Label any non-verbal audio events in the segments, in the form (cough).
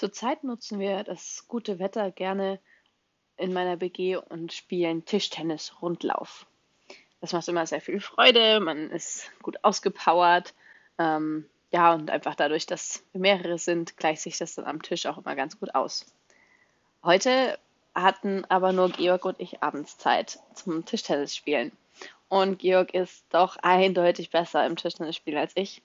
Zurzeit nutzen wir das gute Wetter gerne in meiner BG und spielen Tischtennis-Rundlauf. Das macht immer sehr viel Freude, man ist gut ausgepowert. Ähm, ja, und einfach dadurch, dass wir mehrere sind, gleicht sich das dann am Tisch auch immer ganz gut aus. Heute hatten aber nur Georg und ich abends Zeit zum Tischtennis spielen. Und Georg ist doch eindeutig besser im Tischtennis spielen als ich.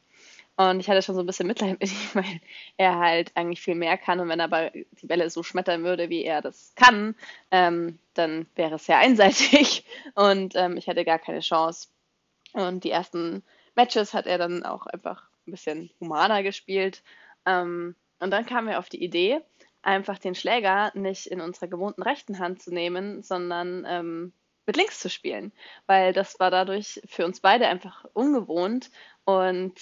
Und ich hatte schon so ein bisschen Mitleid (laughs) mit ihm, weil er halt eigentlich viel mehr kann. Und wenn er aber die Bälle so schmettern würde, wie er das kann, ähm, dann wäre es sehr einseitig (laughs) und ähm, ich hätte gar keine Chance. Und die ersten Matches hat er dann auch einfach ein bisschen humaner gespielt. Ähm, und dann kamen wir auf die Idee, einfach den Schläger nicht in unserer gewohnten rechten Hand zu nehmen, sondern ähm, mit links zu spielen, weil das war dadurch für uns beide einfach ungewohnt und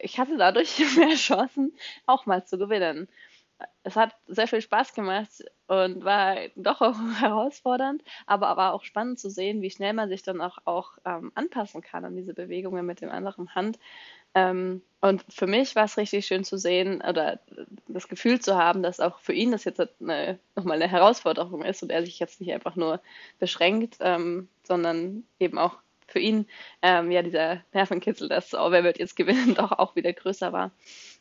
ich hatte dadurch (laughs) mehr Chancen, auch mal zu gewinnen. Es hat sehr viel Spaß gemacht und war doch auch (laughs) herausfordernd, aber war auch spannend zu sehen, wie schnell man sich dann auch, auch ähm, anpassen kann an diese Bewegungen mit dem anderen Hand. Ähm, und für mich war es richtig schön zu sehen oder das Gefühl zu haben, dass auch für ihn das jetzt eine, nochmal eine Herausforderung ist und er sich jetzt nicht einfach nur beschränkt, ähm, sondern eben auch für ihn ähm, ja dieser Nervenkitzel, dass oh, wer wird jetzt gewinnen, (laughs) doch auch wieder größer war.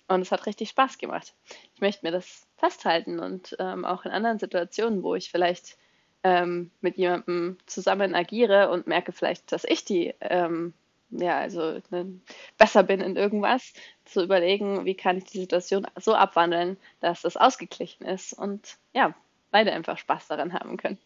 Und es hat richtig Spaß gemacht. Ich möchte mir das festhalten und ähm, auch in anderen Situationen, wo ich vielleicht ähm, mit jemandem zusammen agiere und merke vielleicht, dass ich die ähm, ja, also ne, besser bin in irgendwas, zu überlegen, wie kann ich die Situation so abwandeln, dass das ausgeglichen ist und ja, beide einfach Spaß daran haben können.